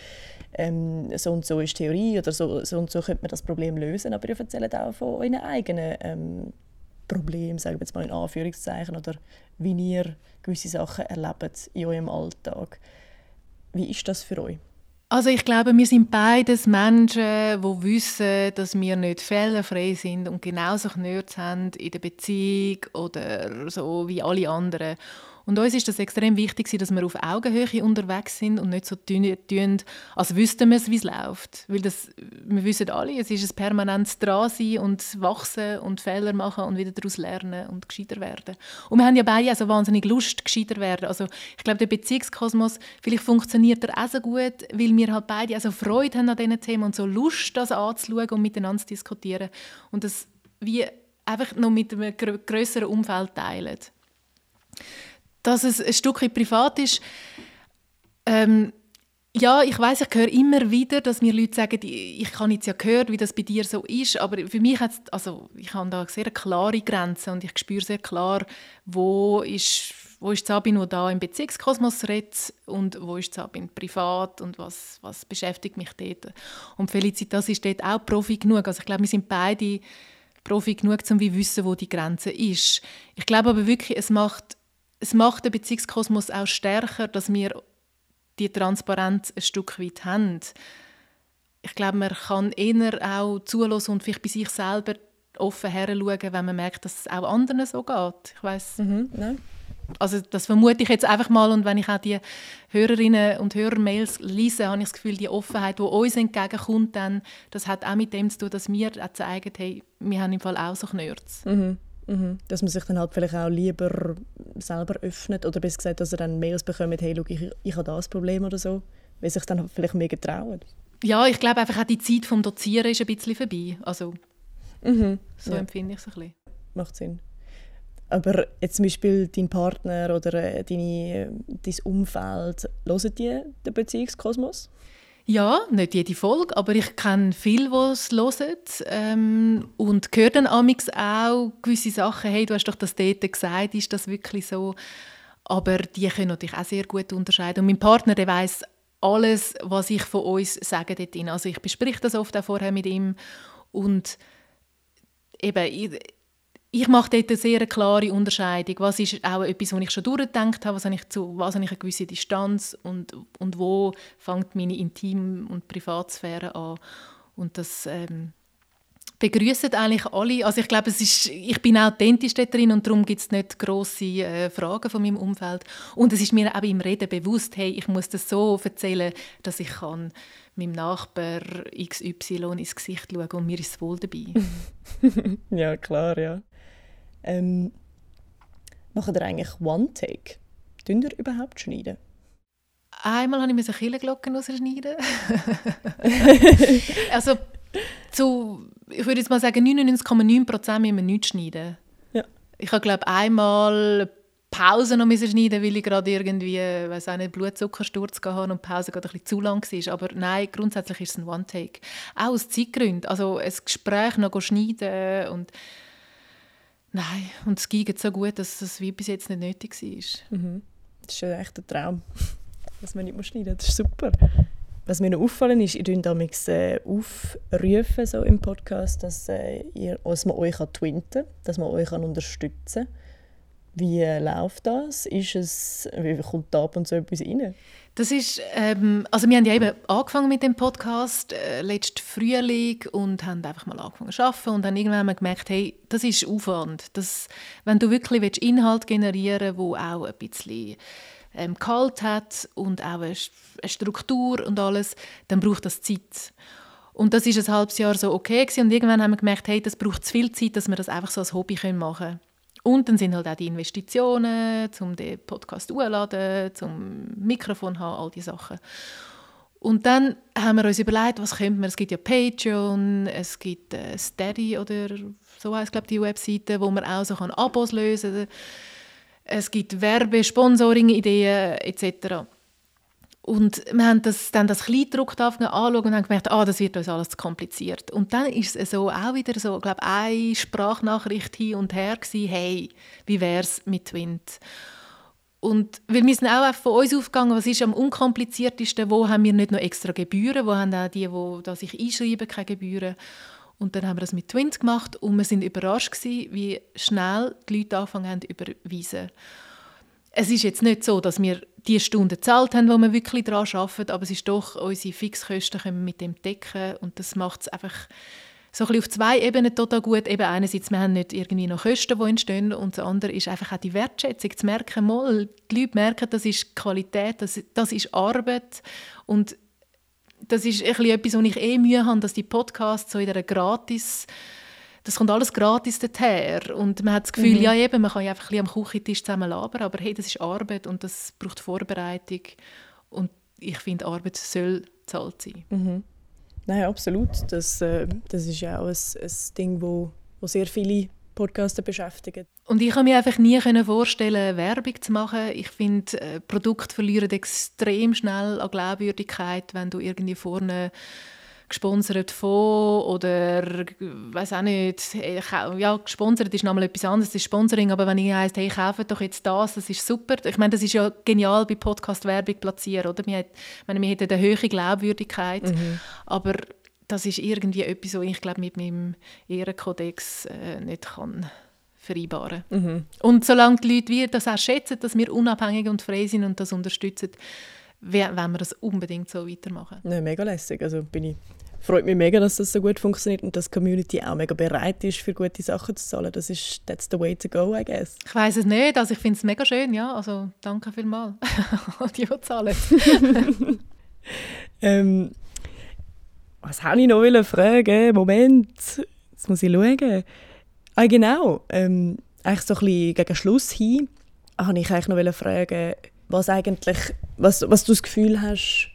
ähm, so und so ist Theorie oder so, so und so könnte man das Problem lösen, aber ihr erzählt auch von euren eigenen ähm, Problemen, sagen wir jetzt mal in Anführungszeichen, oder wie ihr gewisse Sachen erlebt in eurem Alltag. Wie ist das für euch? Also ich glaube, wir sind beides Menschen, die wissen, dass wir nicht fehlerfrei sind und genauso Nerds haben in der Beziehung oder so wie alle anderen. Und uns ist das extrem wichtig, dass wir auf Augenhöhe unterwegs sind und nicht so tun, als wüssten wir, wie es läuft. Weil das, wir wissen alle, es ist ein permanentes Dransein und Wachsen und Fehler machen und wieder daraus lernen und gescheiter werden. Und wir haben ja beide also wahnsinnig Lust, gescheiter werden. Also ich glaube, der Beziehungskosmos, vielleicht funktioniert er auch so gut, weil wir halt beide also Freude haben an diesen Themen und so Lust, das anzuschauen und miteinander zu diskutieren. Und das wie einfach noch mit einem größeren Umfeld teilen dass es ein Stück privat ist. Ähm, ja, ich weiß, ich höre immer wieder, dass mir Leute sagen, ich habe jetzt ja gehört, wie das bei dir so ist, aber für mich hat also ich habe da sehr klare Grenze und ich spüre sehr klar, wo ist, wo ist Sabine, wo da im Beziehungskosmos redet und wo ist Sabine privat und was, was beschäftigt mich dort. Und Felicitas ist dort auch Profi genug, also ich glaube, wir sind beide Profi genug, um zu wissen, wo die Grenze ist. Ich glaube aber wirklich, es macht es macht den Beziehungskosmos auch stärker, dass wir die Transparenz ein Stück weit haben. Ich glaube, man kann eher auch zulassen und vielleicht bei sich selber offen heranschauen, wenn man merkt, dass es auch anderen so geht. Ich weiß. Mhm, Also das vermute ich jetzt einfach mal und wenn ich auch die Hörerinnen und Hörer-Mails lese, habe ich das Gefühl, die Offenheit, die uns entgegenkommt, dann, das hat auch mit dem zu tun, dass wir auch zeigen, hey, wir haben im Fall auch so Knörz. Mhm. Mhm. Dass man sich dann halt vielleicht auch lieber selber öffnet oder besser gesagt, dass er dann Mails bekommt, hey, schau, ich, ich habe das Problem oder so, weil sich dann vielleicht mehr getrauen. Ja, ich glaube einfach auch die Zeit vom Dozieren ist ein bisschen vorbei. Also, mhm. so ja. empfinde ich es ein bisschen. Macht Sinn. Aber jetzt zum Beispiel dein Partner oder äh, deine, dein Umfeld, hören die den Beziehungskosmos? Ja, nicht jede Folge, aber ich kenne viele, die es hören ähm, und höre dann auch gewisse Sachen, hey, du hast doch das dort gesagt, ist das wirklich so? Aber die können natürlich auch sehr gut unterscheiden. Und mein Partner, der weiss alles, was ich von uns sage dort drin. Also ich bespreche das oft auch vorher mit ihm und eben, ich mache dort eine sehr klare Unterscheidung. Was ist auch etwas, was ich schon durchgedacht habe, was habe ich, zu, was habe ich eine gewisse Distanz und, und wo fängt meine Intim- und Privatsphäre an. Und das ähm, begrüßen eigentlich alle. Also ich glaube, es ist, ich bin authentisch da drin und darum gibt es nicht grosse äh, Fragen von meinem Umfeld. Und es ist mir auch im Reden bewusst, hey, ich muss das so erzählen, dass ich kann meinem Nachbar XY ins Gesicht schauen und mir ist wohl dabei. ja, klar, ja. Ähm, machen ihr eigentlich One-Take? Tun ihr überhaupt schneiden? Einmal habe ich eine Killenglocken rausschneiden. also zu, ich würde jetzt mal sagen, 99,9 Prozent müssen wir nicht schneiden. Ja. Ich habe glaube einmal Pause noch schneiden, weil ich gerade irgendwie, weiß auch nicht, Blutzuckersturz hatte und die Pause gerade ein bisschen zu lang war. Aber nein, grundsätzlich ist es ein One-Take. Auch aus Zeitgründen. Also ein Gespräch noch schneiden und Nein, und es geht so gut, dass es wie bis jetzt nicht nötig war. Mhm. Das ist ja echt ein Traum, dass man nicht schneiden muss. Das ist super. Was mir noch auffallen ist, ihr tut äh, aufrufen so im Podcast, dass, äh, ihr, dass man euch twinten kann, dass man euch unterstützen kann. Wie läuft das? Ist es, wie kommt da ab und zu etwas rein? Das ist, ähm, also wir haben ja eben angefangen mit dem Podcast äh, letzten Frühling und haben einfach mal angefangen zu arbeiten und dann irgendwann haben wir gemerkt, hey, das ist Aufwand. Das, wenn du wirklich willst, Inhalt generieren wo auch ein bisschen ähm, kalt hat und auch eine, eine Struktur und alles, dann braucht das Zeit. Und das ist ein halbes Jahr so okay gewesen. und irgendwann haben wir gemerkt, hey, das braucht zu viel Zeit, dass wir das einfach so als Hobby machen können. Und dann sind halt auch die Investitionen, um den Podcast hochzuladen, zum Mikrofon haben, all diese Sachen. Und dann haben wir uns überlegt, was könnte man, es gibt ja Patreon, es gibt äh, Steady oder so heißt glaube die Webseite, wo man auch so kann Abos lösen kann. Es gibt Werbe-, Sponsoring-Ideen etc. Und wir haben das, dann das Kleindruck anschauen und haben gemerkt, ah, das wird uns alles zu kompliziert. Und dann ist es so auch wieder so, glaube eine Sprachnachricht hin und her gewesen, hey, wie wäre es mit Wind? Und weil wir sind auch von uns aufgegangen, was ist am unkompliziertesten, wo haben wir nicht noch extra Gebühren, wo haben auch die, die sich einschreiben, keine Gebühren. Und dann haben wir das mit Twins gemacht und wir sind überrascht gewesen, wie schnell die Leute angefangen haben zu überweisen. Es ist jetzt nicht so, dass wir die Stunden gezahlt haben, wo wir wirklich daran arbeiten, aber es ist doch, unsere Fixkosten können mit dem decken und das macht es einfach so ein auf zwei Ebenen total gut. Eben einerseits, wir haben nicht irgendwie noch Kosten, die entstehen und das andere ist einfach auch die Wertschätzung, zu merken, mal, die Leute merken, das ist Qualität, das, das ist Arbeit und das ist etwas, wo ich eh Mühe habe, dass die Podcasts so in einer gratis das kommt alles gratis daher und man hat das Gefühl, mhm. ja eben, man kann ja einfach ein am Küchentisch zusammen labern, aber hey, das ist Arbeit und das braucht Vorbereitung und ich finde, Arbeit soll bezahlt sein. Mhm. Nein, absolut. Das, äh, das ist ja auch ein, ein Ding, wo, wo sehr viele Podcaster beschäftigen. Und ich kann mir einfach nie vorstellen, Werbung zu machen. Ich finde, äh, Produkte verlieren extrem schnell an Glaubwürdigkeit, wenn du irgendwie vorne gesponsert von oder weiß auch nicht, ja, gesponsert ist nochmal etwas anderes, das ist Sponsoring, aber wenn ich heisst, hey, kaufe doch jetzt das, das ist super. Ich meine, das ist ja genial bei Podcast-Werbung platzieren, oder? Wir, hat, meine, wir hätten eine hohe Glaubwürdigkeit, mhm. aber das ist irgendwie etwas, was ich glaube mit meinem Ehrenkodex äh, nicht kann vereinbaren. Mhm. Und solange die Leute das auch schätzen, dass wir unabhängig und frei sind und das unterstützen, wollen wir das unbedingt so weitermachen. Ja, mega lässig. Also bin ich freut mich mega, dass das so gut funktioniert und dass die Community auch mega bereit ist, für gute Sachen zu zahlen. Das ist that's the way to go, I guess. Ich weiß es nicht, also ich finde es mega schön, ja. Also danke vielmals an die, die zahlen. ähm, was habe ich noch fragen? Moment, jetzt muss ich schauen. Ah, genau. Ähm, eigentlich so ein bisschen gegen Schluss hin wollte ich eigentlich noch fragen, was eigentlich, was, was du das Gefühl hast,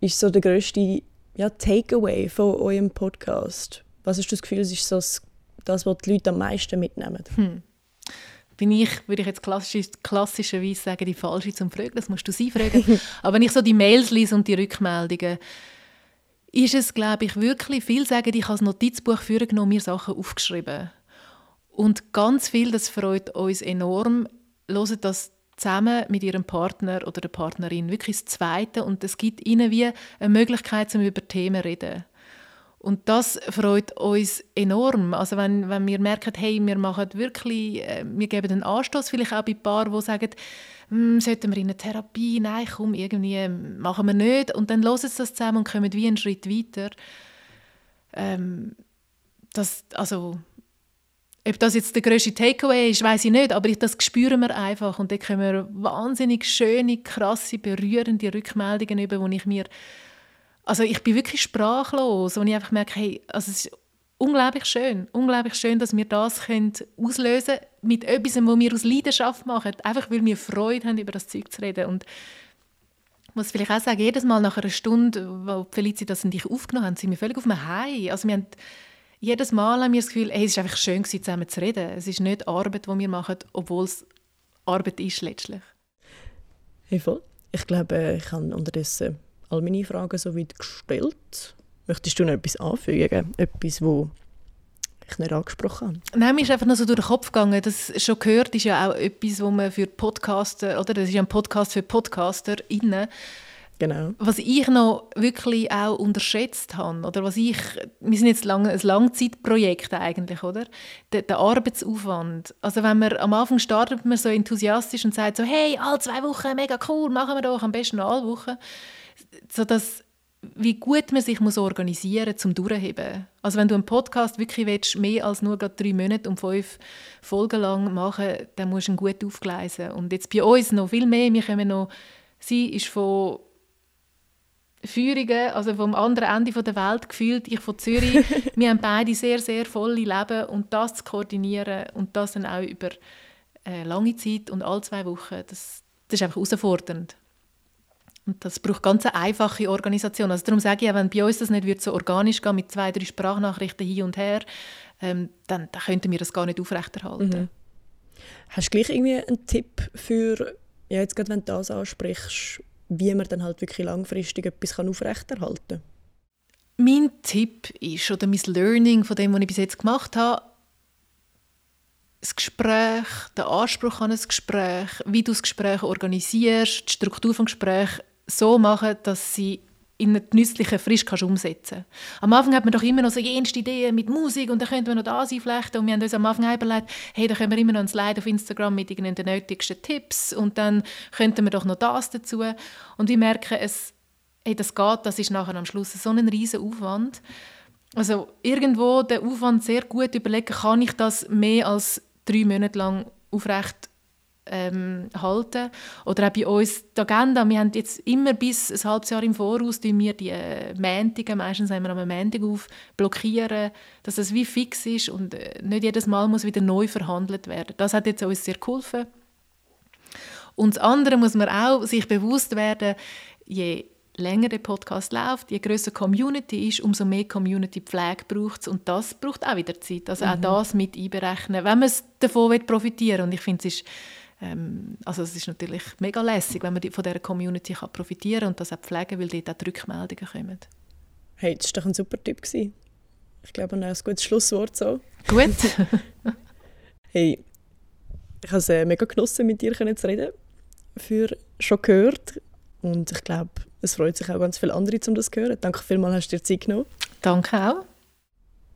ist so der grösste ja, Takeaway von eurem Podcast? Was hast du das Gefühl, ist so das, was die Leute am meisten mitnehmen? Hm. Bin ich, würde ich jetzt klassisch, klassischerweise sagen, die falsche zum Fragen, das musst du sie fragen. Aber wenn ich so die Mails lese und die Rückmeldungen, ist es, glaube ich, wirklich viel sagen, ich habe das Notizbuch führen genommen, mir Sachen aufgeschrieben. Und ganz viel, das freut uns enorm, hören das zusammen mit ihrem Partner oder der Partnerin wirklich das Zweite und es gibt ihnen wie eine Möglichkeit, um über Themen zu reden. Und das freut uns enorm. Also wenn, wenn wir merken, hey, wir machen wirklich, äh, wir geben einen Anstoß, vielleicht auch bei Paaren, die sagen, hm, sollten wir in eine Therapie? Nein, komm, irgendwie machen wir nicht. Und dann hören sie das zusammen und kommen wie einen Schritt weiter. Ähm, das, also, ob das jetzt der grösste Takeaway ist, weiß ich nicht, aber das spüren wir einfach und da kommen wir wahnsinnig schöne, krasse, berührende Rückmeldungen über, wo ich mir, also ich bin wirklich sprachlos, wo ich einfach merke, hey, also es ist unglaublich schön, unglaublich schön, dass wir das können auslösen mit etwas, was wir aus Leidenschaft machen, einfach weil wir Freude haben, über das Zeug zu reden und ich muss vielleicht auch sagen, jedes Mal nach einer Stunde, wo Felicitas und ich aufgenommen haben, sind wir völlig auf einem High. Also wir haben jedes Mal haben wir das Gefühl, hey, es war einfach schön, zusammen zu reden. Es ist nicht Arbeit, die wir machen, obwohl es Arbeit ist letztlich. Hey, voll. Ich glaube, ich habe unterdessen all meine Fragen so weit gestellt. Möchtest du noch etwas anfügen? Etwas, wo ich nicht angesprochen habe? Nein, mir ist einfach noch so durch den Kopf gegangen. Das schon gehört ist ja auch etwas, wo man für Podcaster, oder das ist ja ein Podcast für PodcasterInnen, Genau. Was ich noch wirklich auch unterschätzt habe, oder was ich, wir sind jetzt lang, ein Langzeitprojekt eigentlich, oder? Der, der, Arbeitsaufwand. Also wenn man am Anfang startet man so enthusiastisch und sagt so, hey, alle zwei Wochen, mega cool, machen wir doch, am besten alle Wochen. So dass, wie gut man sich muss organisieren muss, zum Durchheben. Also wenn du einen Podcast wirklich willst, mehr als nur drei Monate und fünf Folgen lang machen, dann musst du ihn gut aufgleisen. Und jetzt bei uns noch viel mehr, wir können noch, sie ist von Führungen, also vom anderen Ende der Welt gefühlt, ich von Zürich. wir haben beide sehr, sehr volle Leben und das zu koordinieren und das dann auch über äh, lange Zeit und alle zwei Wochen, das, das ist einfach herausfordernd. Und das braucht ganz eine einfache Organisation. Also darum sage ich, wenn bei uns das nicht wird so organisch gehen mit zwei, drei Sprachnachrichten hin und her, ähm, dann, dann könnten wir das gar nicht aufrechterhalten. Mhm. Hast du gleich irgendwie einen Tipp für, ja, jetzt gerade wenn du das ansprichst, wie man dann halt wirklich langfristig etwas aufrechterhalten kann? Mein Tipp ist, oder mein Learning von dem, was ich bis jetzt gemacht habe, das Gespräch, der Anspruch an ein Gespräch, wie du das Gespräch organisierst, die Struktur des Gesprächs so machen, dass sie in einen nützlichen Frisch kannst umsetzen. Am Anfang hat man doch immer noch so jenste Ideen mit Musik und dann könnten wir noch das einflechten und wir haben uns am Anfang überlegt, hey, da können wir immer noch ein Slide auf Instagram mit den nötigsten Tipps und dann könnten wir doch noch das dazu. Und wir merken, es, hey, das geht, das ist nachher am Schluss so ein riesen Aufwand. Also irgendwo den Aufwand sehr gut überlegen, kann ich das mehr als drei Monate lang aufrecht ähm, halten. Oder auch bei uns die Agenda. Wir haben jetzt immer bis ein halbes Jahr im Voraus wir die äh, Mäntige, meistens haben wir am Montag auf, blockieren, dass es wie fix ist und äh, nicht jedes Mal muss wieder neu verhandelt werden. Das hat jetzt uns sehr geholfen. Und das andere muss man auch sich bewusst werden, je länger der Podcast läuft, je größer die Community ist, umso mehr Community-Pflege braucht es. Und das braucht auch wieder Zeit. Also mhm. auch das mit einberechnen, wenn man davon profitieren will. Und ich finde, es ist, ähm, also es ist natürlich mega lässig, wenn man von dieser Community kann profitieren und das auch pflegen, weil dort auch die Rückmeldungen kommen. Hey, das war doch ein super Tipp. Gewesen. Ich glaube, ein gutes Schlusswort so. Gut. hey, ich habe es äh, mega genossen, mit dir zu reden. Für schon gehört. Und ich glaube, es freut sich auch ganz viele andere, um das zu hören. Danke vielmals, hast du dir Zeit genommen. Danke auch.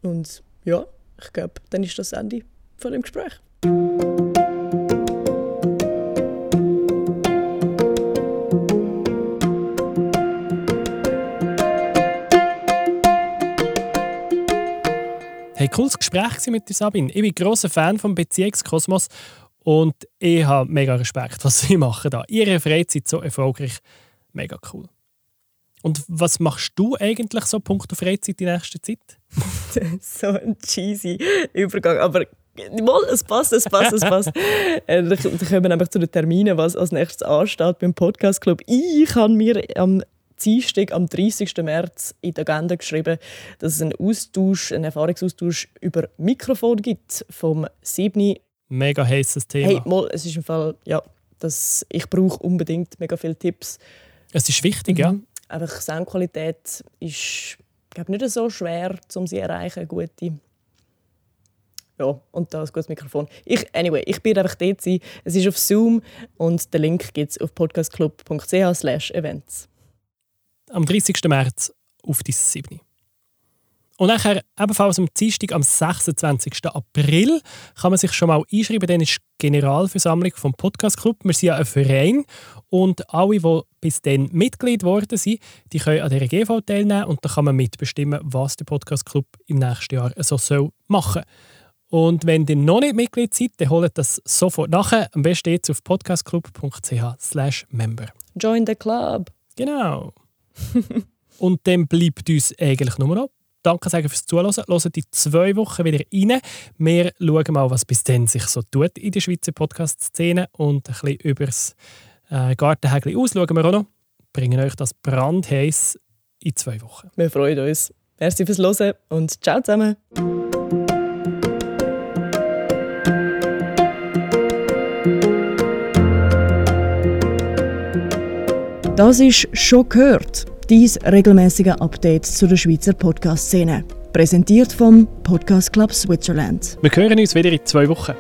Und ja, ich glaube, dann ist das Ende von dem Gespräch. Cooles Gespräch mit dir, Sabine. Ich bin ein grosser Fan vom Beziehungskosmos und ich habe mega Respekt, was sie machen da. Ihre Freizeit so erfolgreich, mega cool. Und was machst du eigentlich so punkto Freizeit in nächster Zeit? so ein cheesy Übergang, aber mal, es passt, es passt, es passt. äh, dann kommen wir einfach zu den Terminen, was als nächstes ansteht beim Podcast Club. Ich habe mir am Dienstag, am 30. März in der Agenda geschrieben, dass es einen Austausch, einen Erfahrungsaustausch über Mikrofon gibt vom 7. Mega heißes Thema. Hey, mal, es ist im Fall, ja, das, ich brauche unbedingt mega viele Tipps. Es ist wichtig, mhm. ja einfach Soundqualität ist glaube nicht so schwer, um sie zu erreichen, gute. Ja, und da ein gutes Mikrofon. Ich, anyway, ich bin einfach dort. Es ist auf Zoom und den Link gibt es auf podcastclub.ch events. Am 30. März auf die 7. Und nachher ebenfalls am Dienstag, am 26. April, kann man sich schon mal einschreiben. Dann ist die Generalversammlung vom Podcast Club. Wir sind ja ein Verein und alle, die bis dann Mitglied geworden sind, die können an dieser GV teilnehmen und dann kann man mitbestimmen, was der Podcast Club im nächsten Jahr so soll machen Und wenn ihr noch nicht Mitglied seid, dann holt das sofort nachher. Am besten jetzt auf podcastclub.ch member. Join the club. Genau. Und dann bleibt uns eigentlich nur noch Danke sagen fürs Zuhören. Hören die zwei Wochen wieder rein. Wir schauen mal, was bis dann sich so tut in der Schweizer Podcast-Szene und ein bisschen über das äh, aus schauen wir auch noch. Bringen euch das brandheiß in zwei Wochen. Wir freuen uns. Merci fürs Hören und ciao zusammen. Das ist «Schon gehört», dies regelmäßige Update zu der Schweizer Podcast-Szene. Präsentiert vom Podcast Club Switzerland. Wir hören uns wieder in zwei Wochen.